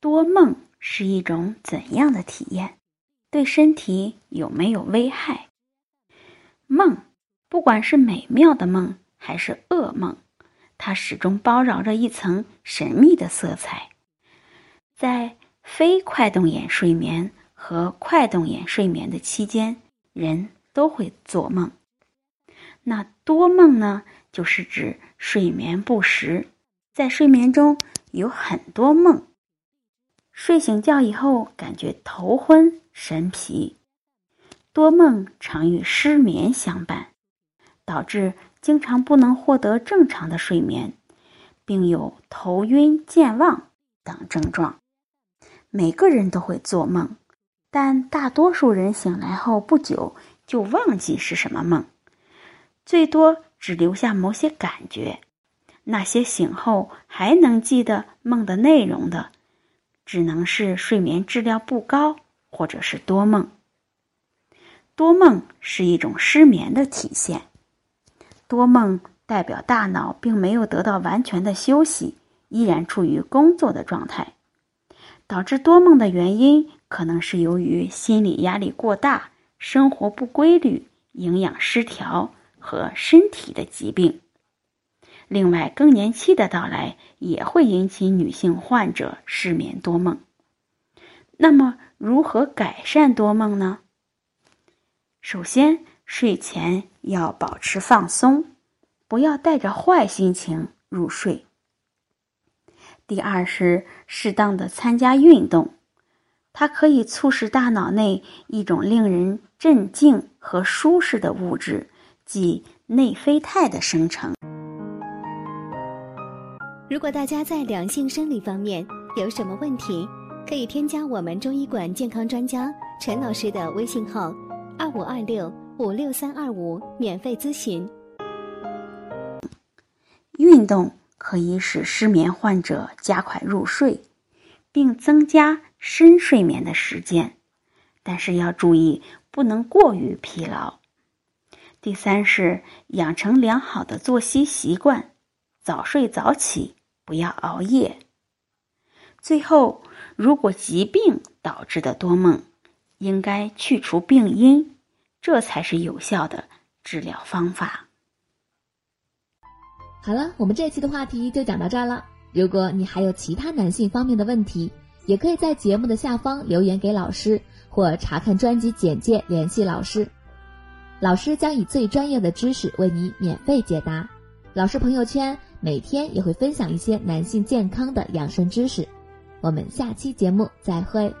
多梦是一种怎样的体验？对身体有没有危害？梦，不管是美妙的梦还是噩梦，它始终包绕着一层神秘的色彩。在非快动眼睡眠和快动眼睡眠的期间，人都会做梦。那多梦呢？就是指睡眠不实，在睡眠中有很多梦。睡醒觉以后，感觉头昏神疲，多梦常与失眠相伴，导致经常不能获得正常的睡眠，并有头晕健忘等症状。每个人都会做梦，但大多数人醒来后不久就忘记是什么梦，最多只留下某些感觉。那些醒后还能记得梦的内容的。只能是睡眠质量不高，或者是多梦。多梦是一种失眠的体现。多梦代表大脑并没有得到完全的休息，依然处于工作的状态。导致多梦的原因，可能是由于心理压力过大、生活不规律、营养失调和身体的疾病。另外，更年期的到来也会引起女性患者失眠多梦。那么，如何改善多梦呢？首先，睡前要保持放松，不要带着坏心情入睡。第二是适当的参加运动，它可以促使大脑内一种令人镇静和舒适的物质，即内啡肽的生成。如果大家在两性生理方面有什么问题，可以添加我们中医馆健康专家陈老师的微信号：二五二六五六三二五，免费咨询。运动可以使失眠患者加快入睡，并增加深睡眠的时间，但是要注意不能过于疲劳。第三是养成良好的作息习惯，早睡早起。不要熬夜。最后，如果疾病导致的多梦，应该去除病因，这才是有效的治疗方法。好了，我们这期的话题就讲到这儿了。如果你还有其他男性方面的问题，也可以在节目的下方留言给老师，或查看专辑简介联系老师。老师将以最专业的知识为你免费解答。老师朋友圈。每天也会分享一些男性健康的养生知识，我们下期节目再会。